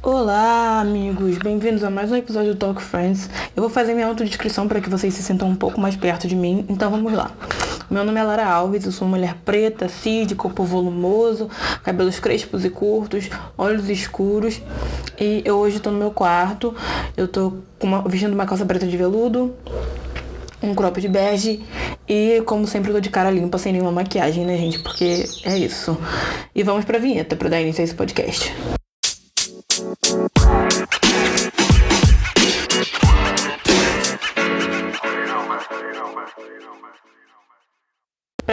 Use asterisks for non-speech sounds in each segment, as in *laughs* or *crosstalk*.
Olá, amigos! Bem-vindos a mais um episódio do Talk Friends. Eu vou fazer minha autodescrição para que vocês se sintam um pouco mais perto de mim, então vamos lá. Meu nome é Lara Alves, eu sou mulher preta, de corpo volumoso, cabelos crespos e curtos, olhos escuros. E eu hoje estou no meu quarto, eu uma, vestindo uma calça preta de veludo, um crop de bege e, como sempre, eu tô de cara limpa, sem nenhuma maquiagem, né, gente? Porque é isso. E vamos pra vinheta para dar início a esse podcast.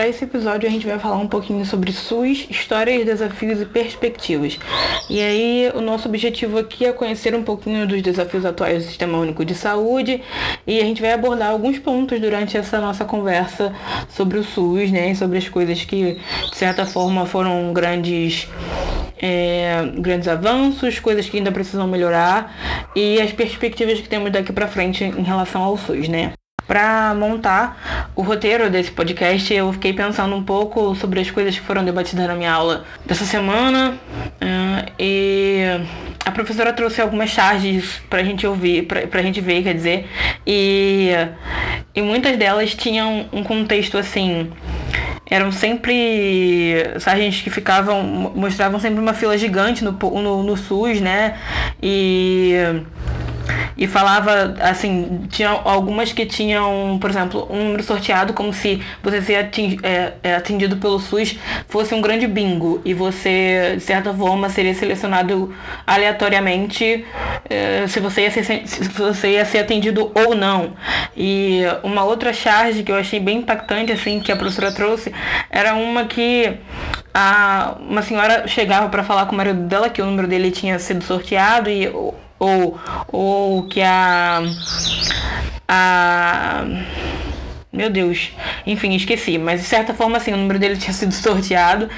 Esse episódio a gente vai falar um pouquinho sobre SUS, histórias, desafios e perspectivas. E aí o nosso objetivo aqui é conhecer um pouquinho dos desafios atuais do Sistema Único de Saúde e a gente vai abordar alguns pontos durante essa nossa conversa sobre o SUS, né, e sobre as coisas que de certa forma foram grandes é, grandes avanços, coisas que ainda precisam melhorar e as perspectivas que temos daqui para frente em relação ao SUS, né? Para montar o roteiro desse podcast, eu fiquei pensando um pouco sobre as coisas que foram debatidas na minha aula dessa semana. Uh, e a professora trouxe algumas charges pra gente ouvir, pra, pra gente ver, quer dizer. E, e muitas delas tinham um contexto assim eram sempre sargentos que ficavam mostravam sempre uma fila gigante no, no, no SUS, né? E e falava assim, tinha algumas que tinham, por exemplo, um número sorteado como se você ser é, é, atendido pelo SUS fosse um grande bingo e você, de certa forma, seria selecionado aleatoriamente é, se, você ia ser, se você ia ser atendido ou não. E uma outra charge que eu achei bem impactante, assim, que a professora trouxe, era uma que a, uma senhora chegava para falar com o marido dela que o número dele tinha sido sorteado e ou, ou que a. A. Meu Deus. Enfim, esqueci. Mas de certa forma, assim, o número dele *laughs* tinha sido sorteado.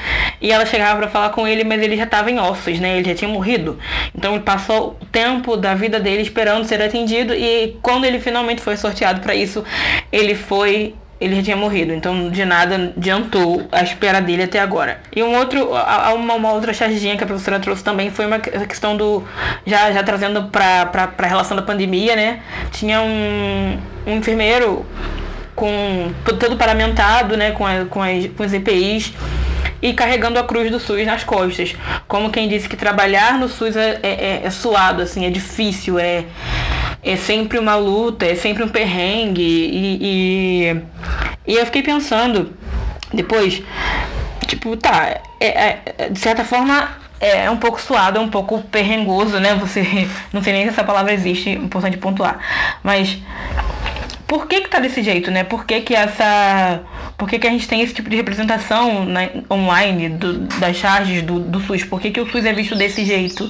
E ela chegava para falar com ele, mas ele já estava em ossos, né? Ele já tinha morrido. Então ele passou o tempo da vida dele esperando ser atendido. E quando ele finalmente foi sorteado para isso, ele foi ele já tinha morrido, então de nada adiantou a espera dele até agora. E um outro, uma, uma outra charginha que a professora trouxe também foi uma questão do, já, já trazendo para a relação da pandemia, né? Tinha um, um enfermeiro com todo paramentado, né, com, a, com, as, com as EPIs e carregando a cruz do SUS nas costas. Como quem disse que trabalhar no SUS é, é, é suado, assim, é difícil, é é sempre uma luta, é sempre um perrengue. E, e, e eu fiquei pensando depois, tipo, tá, é, é, de certa forma é um pouco suado, é um pouco perrengoso, né? Você. *laughs* Não sei nem se essa palavra existe, importante pontuar. Mas por que que tá desse jeito, né? Por que que essa... Por que que a gente tem esse tipo de representação na, online do, das charges do, do SUS? Por que que o SUS é visto desse jeito?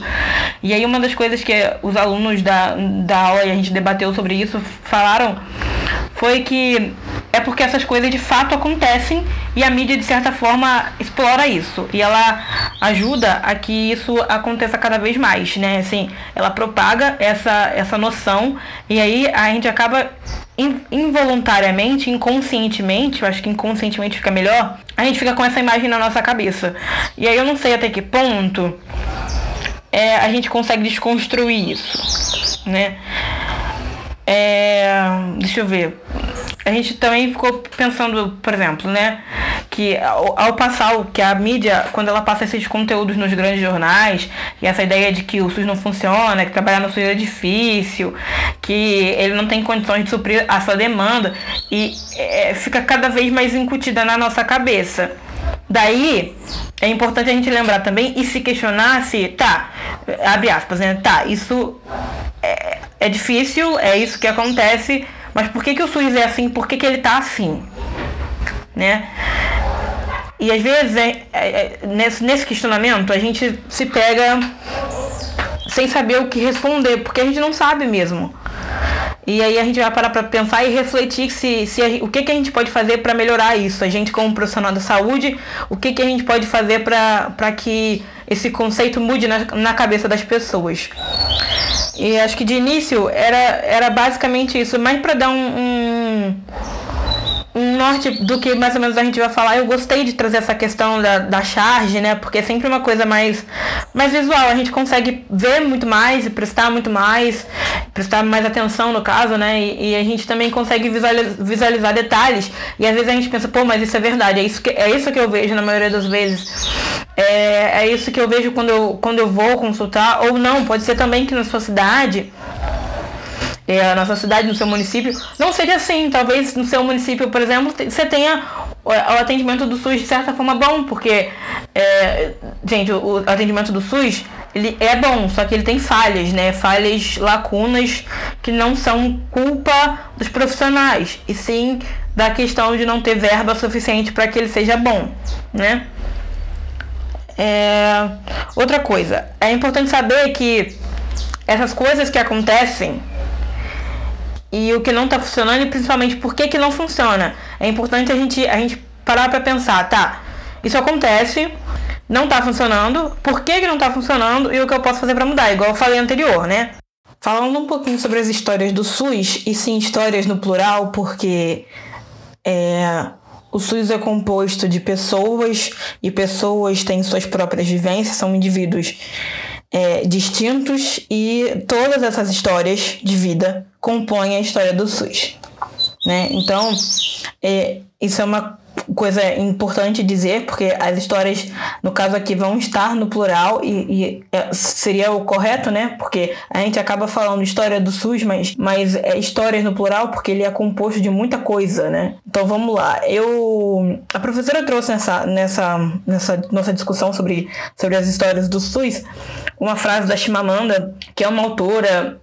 E aí uma das coisas que os alunos da, da aula, e a gente debateu sobre isso, falaram foi que é porque essas coisas de fato acontecem e a mídia de certa forma explora isso e ela ajuda a que isso aconteça cada vez mais, né? Assim, ela propaga essa essa noção e aí a gente acaba involuntariamente, inconscientemente, eu acho que inconscientemente fica melhor, a gente fica com essa imagem na nossa cabeça. E aí eu não sei até que ponto é, a gente consegue desconstruir isso, né? É, deixa eu ver. A gente também ficou pensando, por exemplo, né? Que ao, ao, passar, que a mídia, quando ela passa esses conteúdos nos grandes jornais, e essa ideia de que o SUS não funciona, que trabalhar no SUS é difícil, que ele não tem condições de suprir a sua demanda, e é, fica cada vez mais incutida na nossa cabeça. Daí, é importante a gente lembrar também e se questionar se, tá, abre aspas, né? Tá, isso é, é difícil, é isso que acontece, mas por que, que o SUS é assim? Por que, que ele tá assim? Né? E às vezes, é, é, é, nesse, nesse questionamento, a gente se pega sem saber o que responder, porque a gente não sabe mesmo. E aí a gente vai parar para pensar e refletir se, se a, o que, que a gente pode fazer para melhorar isso. A gente como profissional da saúde, o que, que a gente pode fazer para que esse conceito mude na, na cabeça das pessoas. E acho que de início era, era basicamente isso, mas para dar um, um, norte do que mais ou menos a gente vai falar. Eu gostei de trazer essa questão da, da charge, né? Porque é sempre uma coisa mais, mais visual. A gente consegue ver muito mais e prestar muito mais, prestar mais atenção no caso, né? E, e a gente também consegue visualizar, visualizar, detalhes. E às vezes a gente pensa, pô, mas isso é verdade. É isso que, é isso que eu vejo na maioria das vezes. É, é isso que eu vejo quando eu, quando eu vou consultar. Ou não, pode ser também que na sua cidade é, na sua cidade, no seu município, não seja assim. Talvez no seu município, por exemplo, você tenha o atendimento do SUS de certa forma bom, porque, é, gente, o atendimento do SUS ele é bom, só que ele tem falhas, né? Falhas, lacunas que não são culpa dos profissionais, e sim da questão de não ter verba suficiente para que ele seja bom, né? É... Outra coisa, é importante saber que essas coisas que acontecem e o que não está funcionando e principalmente por que, que não funciona. É importante a gente, a gente parar para pensar, tá? Isso acontece, não está funcionando, por que, que não está funcionando e o que eu posso fazer para mudar, igual eu falei anterior, né? Falando um pouquinho sobre as histórias do SUS, e sim histórias no plural, porque é, o SUS é composto de pessoas e pessoas têm suas próprias vivências, são indivíduos é, distintos e todas essas histórias de vida compõem a história do SUS. Né? Então, é, isso é uma coisa importante dizer, porque as histórias, no caso aqui, vão estar no plural e, e é, seria o correto, né? Porque a gente acaba falando história do SUS, mas, mas é histórias no plural porque ele é composto de muita coisa, né? Então vamos lá. Eu. A professora trouxe nessa, nessa, nessa nossa discussão sobre, sobre as histórias do SUS uma frase da Chimamanda, que é uma autora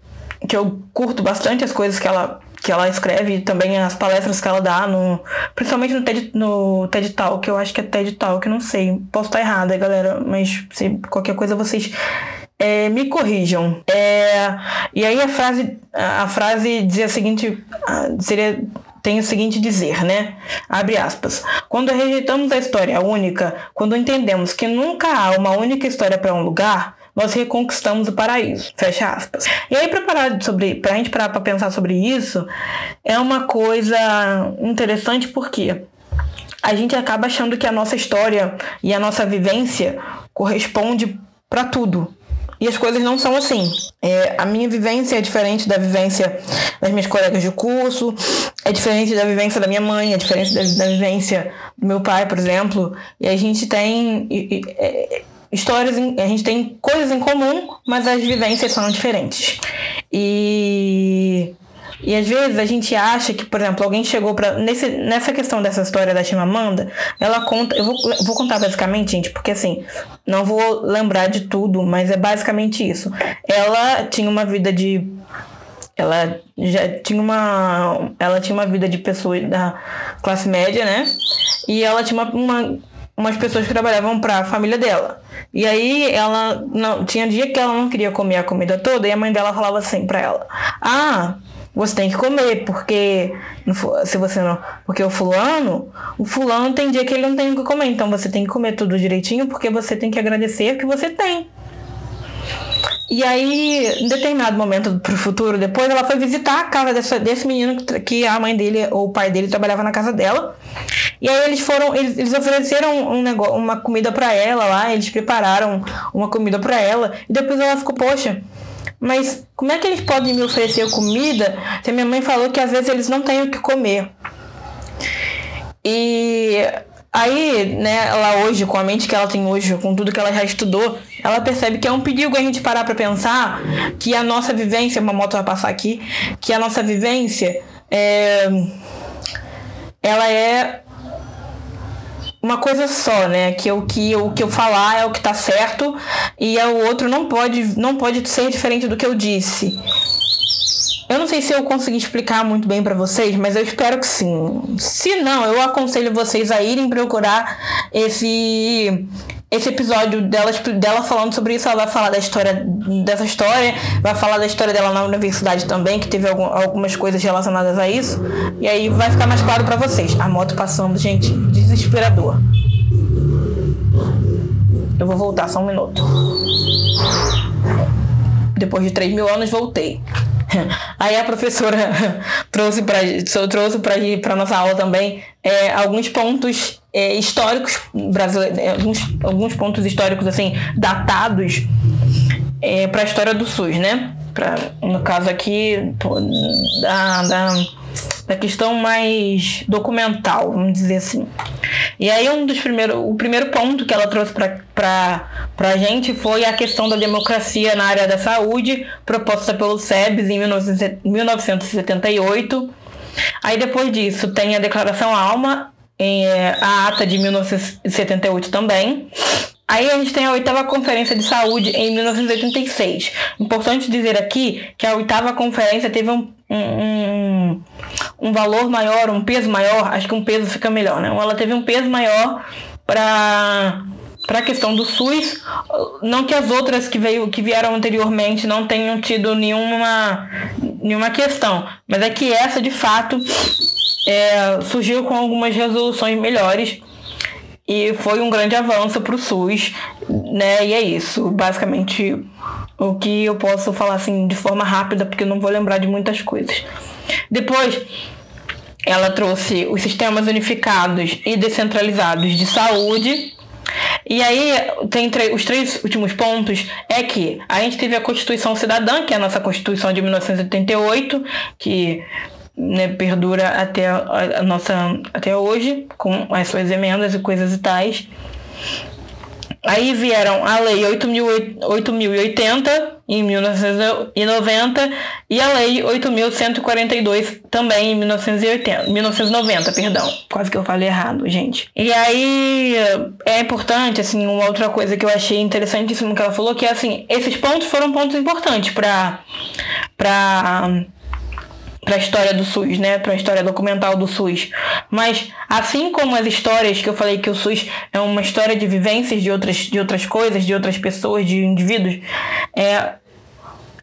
que eu curto bastante as coisas que ela que ela escreve também as palestras que ela dá, no, principalmente no TED, no TED Talk, eu acho que é TED Talk, não sei, posso estar errada, galera, mas se qualquer coisa vocês é, me corrijam. É, e aí a frase, a frase dizia a seguinte, seria tem o seguinte dizer, né? Abre aspas. Quando rejeitamos a história única, quando entendemos que nunca há uma única história para um lugar, nós reconquistamos o paraíso. Fecha aspas. E aí, para parar sobre, pra gente parar para pensar sobre isso, é uma coisa interessante porque a gente acaba achando que a nossa história e a nossa vivência corresponde para tudo. E as coisas não são assim. É, a minha vivência é diferente da vivência das minhas colegas de curso, é diferente da vivência da minha mãe, é diferente da, da vivência do meu pai, por exemplo. E a gente tem. E, e, é, histórias, a gente tem coisas em comum, mas as vivências são diferentes. E e às vezes a gente acha que, por exemplo, alguém chegou para nessa questão dessa história da Chimamanda, ela conta, eu vou, vou contar basicamente, gente, porque assim, não vou lembrar de tudo, mas é basicamente isso. Ela tinha uma vida de ela já tinha uma ela tinha uma vida de pessoa da classe média, né? E ela tinha uma, uma umas pessoas que trabalhavam para a família dela. E aí ela não tinha dia que ela não queria comer a comida toda e a mãe dela falava assim para ela: "Ah, você tem que comer, porque se você não, porque o fulano, o fulano tem dia que ele não tem o que comer, então você tem que comer tudo direitinho, porque você tem que agradecer que você tem". E aí, em determinado momento pro futuro, depois ela foi visitar a casa dessa, desse menino que a mãe dele ou o pai dele trabalhava na casa dela. E aí eles foram, eles, eles ofereceram um negócio, uma comida para ela lá, eles prepararam uma comida para ela. E depois ela ficou, poxa, mas como é que eles podem me oferecer comida se a minha mãe falou que às vezes eles não têm o que comer? E Aí, né, ela hoje, com a mente que ela tem hoje, com tudo que ela já estudou, ela percebe que é um perigo a gente parar para pensar que a nossa vivência, uma moto vai passar aqui, que a nossa vivência é, ela é uma coisa só, né? Que o que, o que eu falar é o que tá certo e o outro não pode, não pode ser diferente do que eu disse. Eu não sei se eu consegui explicar muito bem para vocês, mas eu espero que sim. Se não, eu aconselho vocês a irem procurar esse esse episódio dela, dela falando sobre isso, ela vai falar da história dessa história, vai falar da história dela na universidade também, que teve algum, algumas coisas relacionadas a isso. E aí vai ficar mais claro para vocês. A moto passando, gente, desesperador. Eu vou voltar só um minuto. Depois de 3 mil anos, voltei. Aí a professora *laughs* trouxe para trouxe para nossa aula também é, alguns pontos é, históricos brasileiros, é, alguns, alguns pontos históricos assim datados é, para a história do SUS, né? Pra, no caso aqui da, da, da questão mais documental, vamos dizer assim. E aí um dos primeiros, o primeiro ponto que ela trouxe para a gente foi a questão da democracia na área da saúde, proposta pelo SEBS em 1978. Aí depois disso tem a Declaração Alma, em, é, a ata de 1978 também. Aí a gente tem a oitava conferência de saúde em 1986. Importante dizer aqui que a oitava conferência teve um, um, um valor maior, um peso maior, acho que um peso fica melhor, né? Ela teve um peso maior para para a questão do SUS, não que as outras que, veio, que vieram anteriormente não tenham tido nenhuma, nenhuma questão, mas é que essa de fato é, surgiu com algumas resoluções melhores e foi um grande avanço para o SUS, né? E é isso, basicamente o que eu posso falar assim de forma rápida, porque eu não vou lembrar de muitas coisas. Depois, ela trouxe os sistemas unificados e descentralizados de saúde. E aí, tem os três últimos pontos é que a gente teve a Constituição Cidadã, que é a nossa Constituição de 1988, que né, perdura até a, nossa até hoje, com as suas emendas e coisas e tais. Aí vieram a Lei 8.080 em 1990 e a Lei 8.142 também em 1980, 1990, perdão. Quase que eu falei errado, gente. E aí é importante, assim, uma outra coisa que eu achei interessantíssimo que ela falou, que é assim, esses pontos foram pontos importantes para para para a história do SUS, né, para a história documental do SUS. Mas assim como as histórias que eu falei que o SUS é uma história de vivências de outras de outras coisas, de outras pessoas, de indivíduos, é,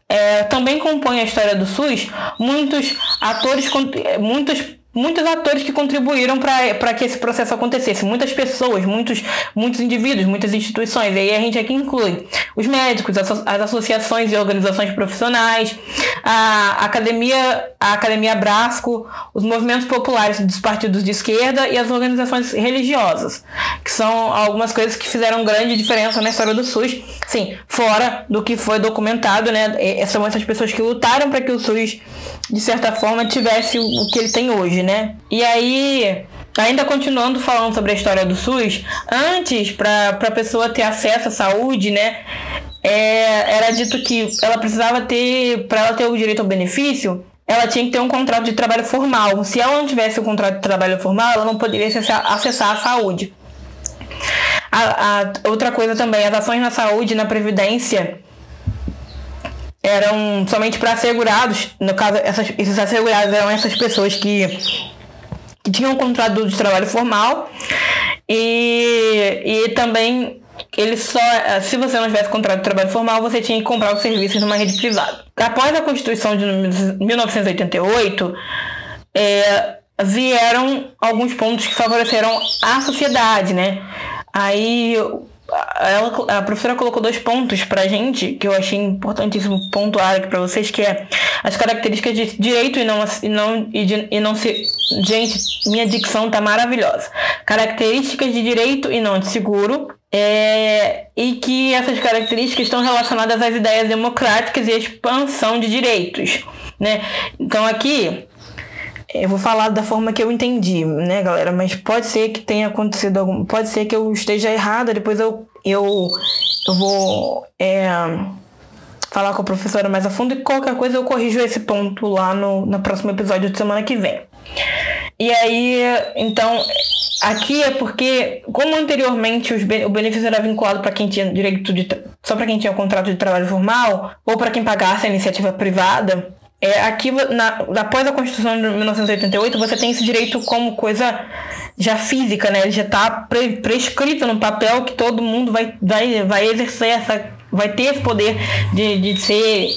é, também compõe a história do SUS muitos atores, muitos muitos atores que contribuíram para que esse processo acontecesse. Muitas pessoas, muitos, muitos indivíduos, muitas instituições. E aí a gente aqui inclui os médicos, as, associações e organizações profissionais, a academia, a academia Brasco, os movimentos populares dos partidos de esquerda e as organizações religiosas, que são algumas coisas que fizeram grande diferença na história do SUS. Sim, fora do que foi documentado, né? São essas pessoas que lutaram para que o SUS, de certa forma, tivesse o que ele tem hoje né? E aí, ainda continuando falando sobre a história do SUS, antes, para a pessoa ter acesso à saúde, né? É, era dito que ela precisava ter, para ela ter o direito ao benefício, ela tinha que ter um contrato de trabalho formal. Se ela não tivesse o um contrato de trabalho formal, ela não poderia acessar, a saúde. A, a, outra coisa também, as ações na saúde, na previdência, eram somente para assegurados. No caso, essas, esses assegurados eram essas pessoas que, que tinham um contrato de trabalho formal e, e também ele só, se você não tivesse contrato de trabalho formal, você tinha que comprar os serviços numa rede privada. Após a Constituição de 1988, é, vieram alguns pontos que favoreceram a sociedade, né? Aí ela, a professora colocou dois pontos pra gente, que eu achei importantíssimo pontuar aqui pra vocês, que é as características de direito e não, e não, e, de, e não se. Gente, minha dicção tá maravilhosa. Características de direito e não de seguro. É, e que essas características estão relacionadas às ideias democráticas e à expansão de direitos. Né? Então aqui eu vou falar da forma que eu entendi, né, galera? Mas pode ser que tenha acontecido algum. Pode ser que eu esteja errada, depois eu, eu, eu vou é, falar com a professora mais a fundo e qualquer coisa eu corrijo esse ponto lá no, no próximo episódio de semana que vem. E aí, então, aqui é porque, como anteriormente os, o benefício era vinculado para quem tinha direito de. só para quem tinha contrato de trabalho formal, ou para quem pagasse a iniciativa privada, é, aqui, na, após a Constituição de 1988, você tem esse direito como coisa já física, né? Ele já está pre, prescrito no papel que todo mundo vai, vai, vai exercer essa. vai ter esse poder de, de ser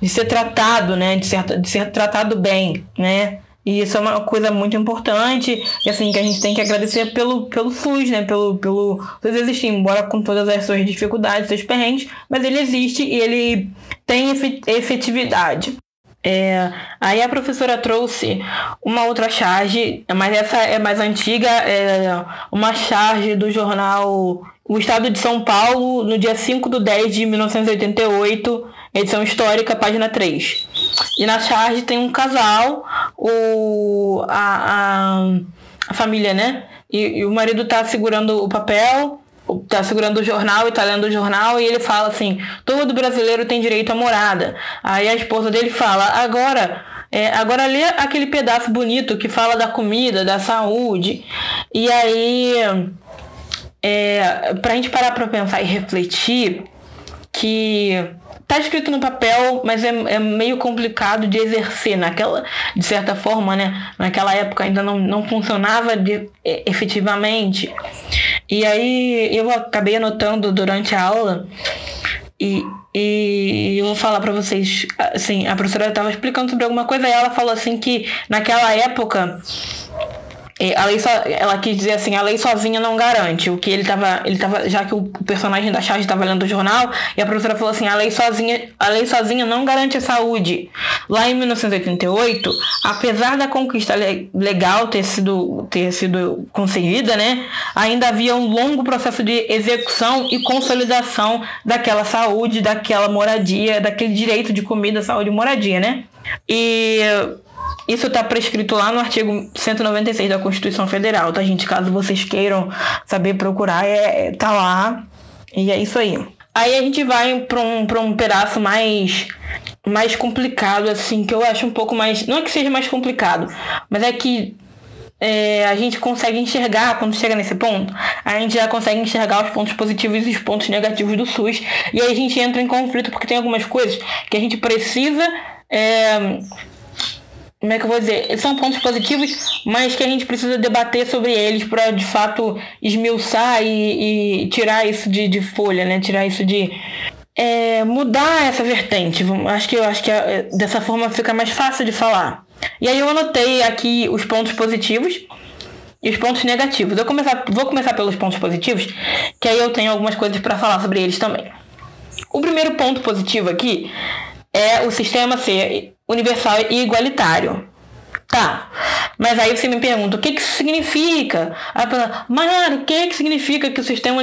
de ser tratado, né? De ser, de ser tratado bem, né? E isso é uma coisa muito importante, e assim, que a gente tem que agradecer pelo, pelo SUS, né? Pelo, pelo SUS existir, embora com todas as suas dificuldades, seus perrengues, mas ele existe e ele tem efetividade. É, aí a professora trouxe uma outra charge, mas essa é mais antiga, é uma charge do jornal O Estado de São Paulo, no dia 5 de 10 de 1988, edição histórica, página 3. E na charge tem um casal, o, a, a, a família, né? E, e, o marido tá segurando o papel, tá segurando o jornal e tá lendo o jornal e ele fala assim: todo brasileiro tem direito à morada. Aí a esposa dele fala: agora. É, agora lê aquele pedaço bonito que fala da comida, da saúde. E aí, é, pra gente parar pra pensar e refletir, que tá escrito no papel, mas é, é, meio complicado de exercer naquela, de certa forma, né? Naquela época ainda não, não funcionava de, efetivamente. E aí eu acabei anotando durante a aula e, e eu vou falar para vocês, assim, a professora estava explicando sobre alguma coisa e ela falou assim que naquela época a lei só, ela quis dizer assim, a lei sozinha não garante. O que ele tava, ele tava, já que o personagem da charge estava lendo o jornal, e a professora falou assim, a lei sozinha, a lei sozinha não garante a saúde. Lá em 1988, apesar da conquista legal ter sido ter sido conseguida, né, ainda havia um longo processo de execução e consolidação daquela saúde, daquela moradia, daquele direito de comida, saúde e moradia, né? E isso está prescrito lá no artigo 196 da Constituição Federal, tá, gente? Caso vocês queiram saber procurar, é, é tá lá. E é isso aí. Aí a gente vai para um, pra um pedaço mais mais complicado, assim, que eu acho um pouco mais. Não é que seja mais complicado, mas é que é, a gente consegue enxergar, quando chega nesse ponto, a gente já consegue enxergar os pontos positivos e os pontos negativos do SUS. E aí a gente entra em conflito porque tem algumas coisas que a gente precisa. É, como é que eu vou dizer? São pontos positivos, mas que a gente precisa debater sobre eles para de fato esmiuçar e, e tirar isso de, de, folha, né? Tirar isso de. É, mudar essa vertente. Acho que acho que é, dessa forma fica mais fácil de falar. E aí eu anotei aqui os pontos positivos e os pontos negativos. Eu começar, vou começar pelos pontos positivos, que aí eu tenho algumas coisas para falar sobre eles também. O primeiro ponto positivo aqui é o sistema ser universal e igualitário. Tá, mas aí você me pergunta, o que, que isso significa? Mano, o que, que significa que o sistema,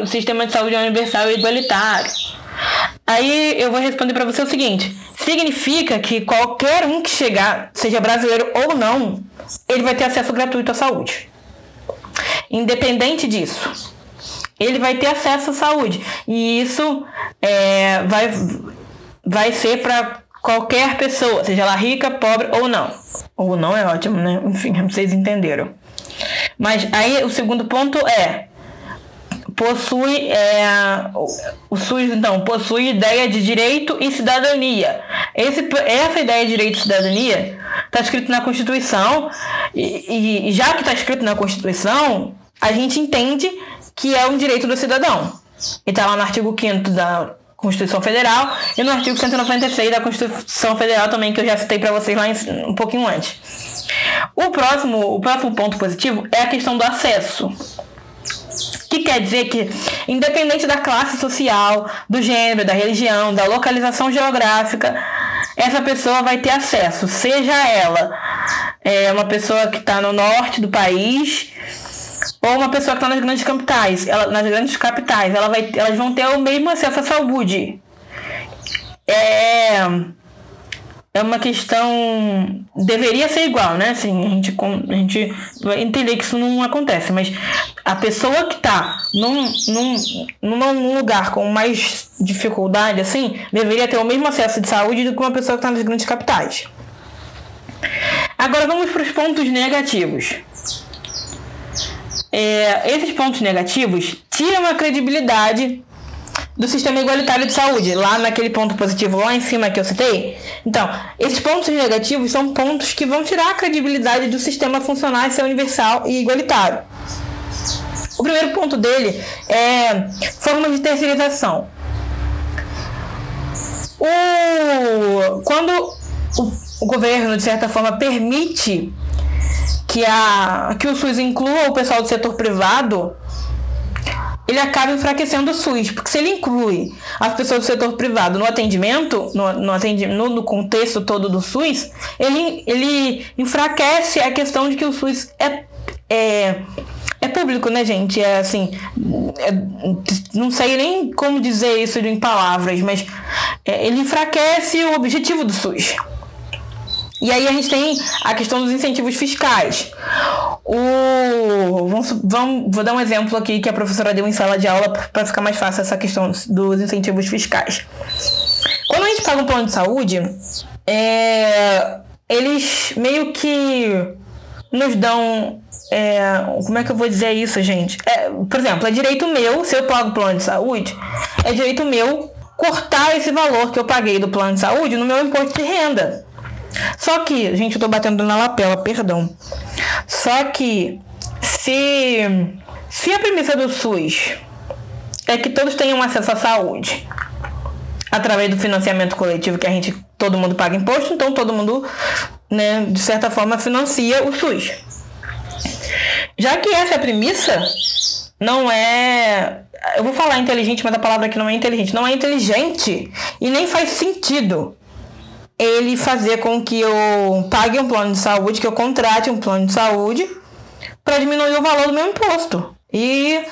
o sistema de saúde é universal e igualitário? Aí eu vou responder para você o seguinte: significa que qualquer um que chegar, seja brasileiro ou não, ele vai ter acesso gratuito à saúde. Independente disso, ele vai ter acesso à saúde. E isso é, vai, vai ser para qualquer pessoa, seja ela rica, pobre ou não. Ou não é ótimo, né? *laughs* Enfim, vocês entenderam. Mas aí o segundo ponto é possui é, o SUS então possui ideia de direito e cidadania. Esse, essa ideia de direito e cidadania está escrito na Constituição e, e já que está escrito na Constituição, a gente entende que é um direito do cidadão. E está lá no artigo 5 da Constituição Federal e no artigo 196 da Constituição Federal também que eu já citei para vocês lá em, um pouquinho antes. O próximo, o próximo ponto positivo é a questão do acesso. Que quer dizer que, independente da classe social, do gênero, da religião, da localização geográfica, essa pessoa vai ter acesso, seja ela é, uma pessoa que está no norte do país, ou uma pessoa que está nas grandes capitais, ela, nas grandes capitais, ela vai, elas vão ter o mesmo acesso à saúde. É, é uma questão. Deveria ser igual, né? Assim, a, gente, a gente vai entender que isso não acontece, mas a pessoa que está num, num, num lugar com mais dificuldade, assim, deveria ter o mesmo acesso de saúde do que uma pessoa que está nas grandes capitais. Agora vamos para os pontos negativos é, esses pontos negativos tiram a credibilidade do sistema igualitário de saúde, lá naquele ponto positivo lá em cima que eu citei. Então, esses pontos negativos são pontos que vão tirar a credibilidade do sistema funcionar e ser universal e igualitário. O primeiro ponto dele é forma de terceirização. O, quando o, o governo, de certa forma, permite que, a, que o SUS inclua o pessoal do setor privado, ele acaba enfraquecendo o SUS, porque se ele inclui as pessoas do setor privado no atendimento, no, no, no, no contexto todo do SUS, ele, ele enfraquece a questão de que o SUS é, é é público, né, gente? É assim. É, não sei nem como dizer isso em palavras, mas é, ele enfraquece o objetivo do SUS. E aí a gente tem a questão dos incentivos fiscais. O, vamos, vamos, vou dar um exemplo aqui que a professora deu em sala de aula para ficar mais fácil essa questão dos incentivos fiscais. Quando a gente paga um plano de saúde, é, eles meio que nos dão. É, como é que eu vou dizer isso, gente? É, por exemplo, é direito meu, se eu pago plano de saúde, é direito meu cortar esse valor que eu paguei do plano de saúde no meu imposto de renda. Só que, gente, eu tô batendo na lapela, perdão. Só que se se a premissa do SUS é que todos tenham acesso à saúde através do financiamento coletivo que a gente todo mundo paga imposto, então todo mundo, né, de certa forma financia o SUS. Já que essa é a premissa, não é eu vou falar inteligente, mas a palavra aqui não é inteligente. Não é inteligente e nem faz sentido ele fazer com que eu pague um plano de saúde, que eu contrate um plano de saúde para diminuir o valor do meu imposto. E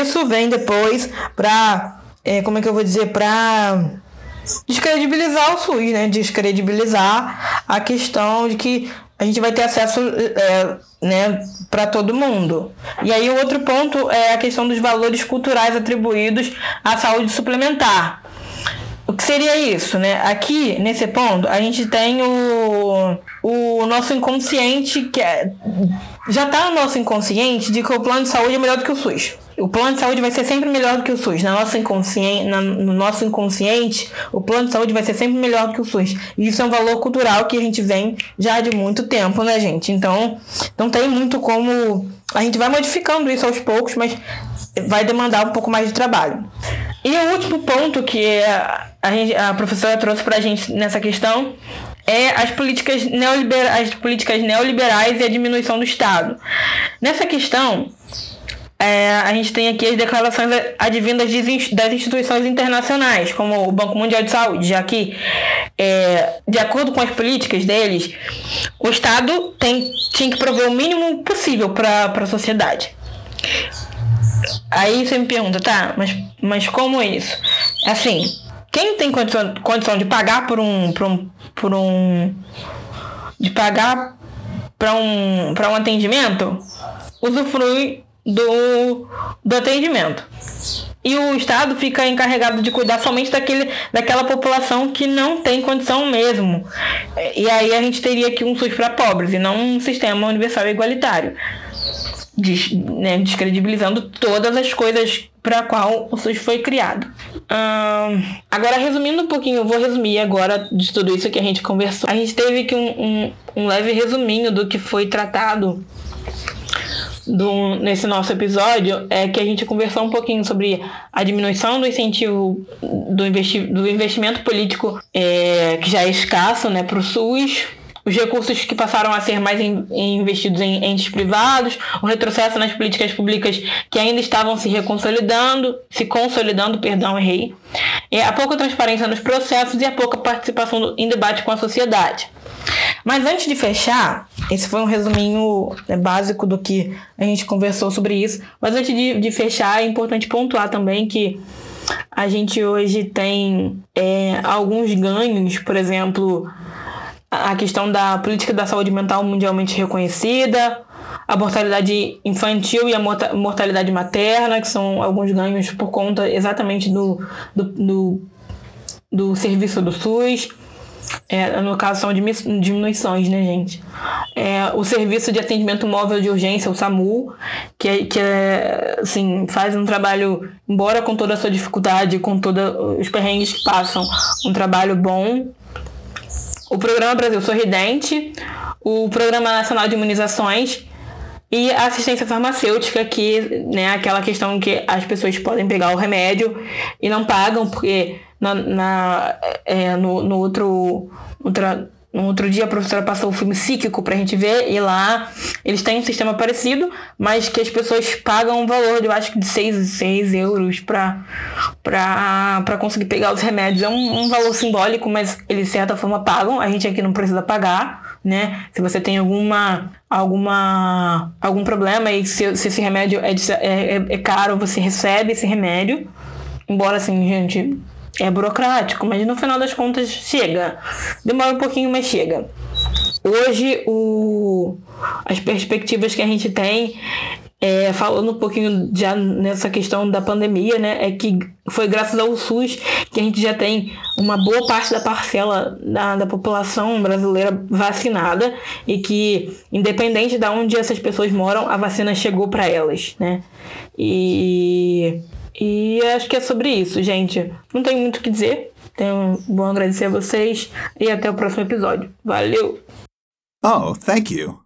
isso vem depois para, é, como é que eu vou dizer, para descredibilizar o SUS, né? Descredibilizar a questão de que a gente vai ter acesso é, né, para todo mundo. E aí o outro ponto é a questão dos valores culturais atribuídos à saúde suplementar. Seria isso, né? Aqui, nesse ponto, a gente tem o, o nosso inconsciente, que é, já está no nosso inconsciente de que o plano de saúde é melhor do que o SUS. O plano de saúde vai ser sempre melhor do que o SUS. Na nossa inconsciente, na, no nosso inconsciente, o plano de saúde vai ser sempre melhor do que o SUS. E isso é um valor cultural que a gente vem já de muito tempo, né, gente? Então, não tem muito como. A gente vai modificando isso aos poucos, mas vai demandar um pouco mais de trabalho. E o último ponto que a, gente, a professora trouxe para a gente nessa questão é as políticas, neoliberais, as políticas neoliberais e a diminuição do Estado. Nessa questão, é, a gente tem aqui as declarações advindas das instituições internacionais, como o Banco Mundial de Saúde, já que, é, de acordo com as políticas deles, o Estado tem, tinha que prover o mínimo possível para a sociedade. Aí você me pergunta, tá, mas, mas como é isso? Assim, quem tem condição, condição de pagar por um, por um, por um de pagar para um, para um atendimento, usufrui do, do atendimento. E o Estado fica encarregado de cuidar somente daquele, daquela população que não tem condição mesmo. E aí a gente teria aqui um SUS para pobres e não um sistema universal igualitário des, né, descredibilizando todas as coisas para qual o SUS foi criado. agora, resumindo um pouquinho, eu vou resumir agora de tudo isso que a gente conversou. A gente teve aqui um, um, um leve resuminho do que foi tratado do, nesse nosso episódio é que a gente conversou um pouquinho sobre a diminuição do incentivo do, investi do investimento político é, que já é escasso né, para o SUS, os recursos que passaram a ser mais investidos em entes privados, o retrocesso nas políticas públicas que ainda estavam se reconsolidando, se consolidando, perdão, errei, a pouca transparência nos processos e a pouca participação em debate com a sociedade. Mas antes de fechar, esse foi um resuminho né, básico do que a gente conversou sobre isso. Mas antes de, de fechar, é importante pontuar também que a gente hoje tem é, alguns ganhos, por exemplo, a questão da política da saúde mental mundialmente reconhecida, a mortalidade infantil e a mortalidade materna, que são alguns ganhos por conta exatamente do, do, do, do serviço do SUS. É, no caso, são diminuições, né, gente? É, o Serviço de Atendimento Móvel de Urgência, o SAMU, que, é, que é, assim, faz um trabalho, embora com toda a sua dificuldade, com todos os perrengues que passam, um trabalho bom o Programa Brasil Sorridente, o Programa Nacional de Imunizações e a assistência farmacêutica, que né, aquela questão que as pessoas podem pegar o remédio e não pagam, porque na, na é, no, no outro, No outro dia a professora passou o filme Psíquico pra gente ver e lá eles têm um sistema parecido, mas que as pessoas pagam um valor, eu acho que de 6, 6 euros pra, pra, pra conseguir pegar os remédios. É um, um valor simbólico, mas eles de certa forma pagam. A gente aqui não precisa pagar, né? Se você tem alguma alguma algum problema e se, se esse remédio de, é, é, é caro, você recebe esse remédio. Embora assim, gente, é burocrático, mas no final das contas chega. Demora um pouquinho, mas chega. Hoje, o, as perspectivas que a gente tem, é, falando um pouquinho já nessa questão da pandemia, né, é que foi graças ao SUS que a gente já tem uma boa parte da parcela da, da população brasileira vacinada e que, independente de onde essas pessoas moram, a vacina chegou para elas, né? E e acho que é sobre isso, gente. Não tenho muito o que dizer. Tenho bom agradecer a vocês e até o próximo episódio. Valeu! Oh, thank you.